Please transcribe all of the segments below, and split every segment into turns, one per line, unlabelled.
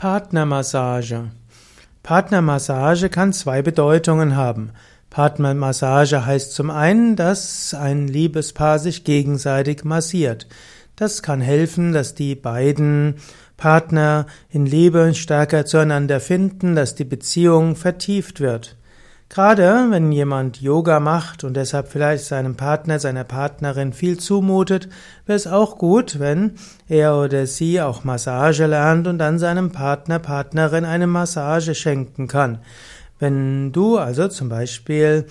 Partnermassage. Partnermassage kann zwei Bedeutungen haben. Partnermassage heißt zum einen, dass ein Liebespaar sich gegenseitig massiert. Das kann helfen, dass die beiden Partner in Liebe stärker zueinander finden, dass die Beziehung vertieft wird. Gerade wenn jemand Yoga macht und deshalb vielleicht seinem Partner, seiner Partnerin viel zumutet, wäre es auch gut, wenn er oder sie auch Massage lernt und dann seinem Partner, Partnerin eine Massage schenken kann. Wenn du also zum Beispiel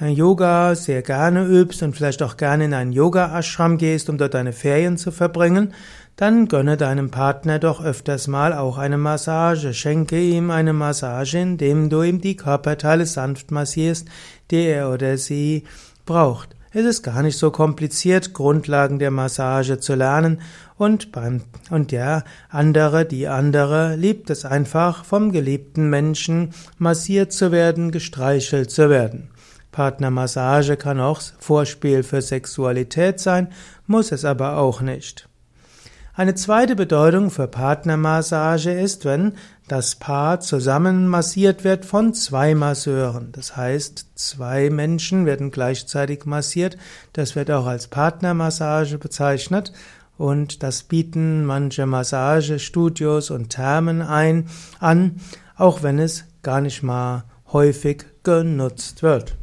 Yoga sehr gerne übst und vielleicht auch gerne in einen Yoga-Ashram gehst, um dort deine Ferien zu verbringen, dann gönne deinem Partner doch öfters mal auch eine Massage. Schenke ihm eine Massage, indem du ihm die Körperteile sanft massierst, die er oder sie braucht. Es ist gar nicht so kompliziert, Grundlagen der Massage zu lernen und beim, und der andere, die andere liebt es einfach, vom geliebten Menschen massiert zu werden, gestreichelt zu werden. Partnermassage kann auch Vorspiel für Sexualität sein, muss es aber auch nicht. Eine zweite Bedeutung für Partnermassage ist, wenn das Paar zusammen massiert wird von zwei Masseuren. Das heißt, zwei Menschen werden gleichzeitig massiert. Das wird auch als Partnermassage bezeichnet. Und das bieten manche Massagestudios und Thermen ein, an, auch wenn es gar nicht mal häufig genutzt wird.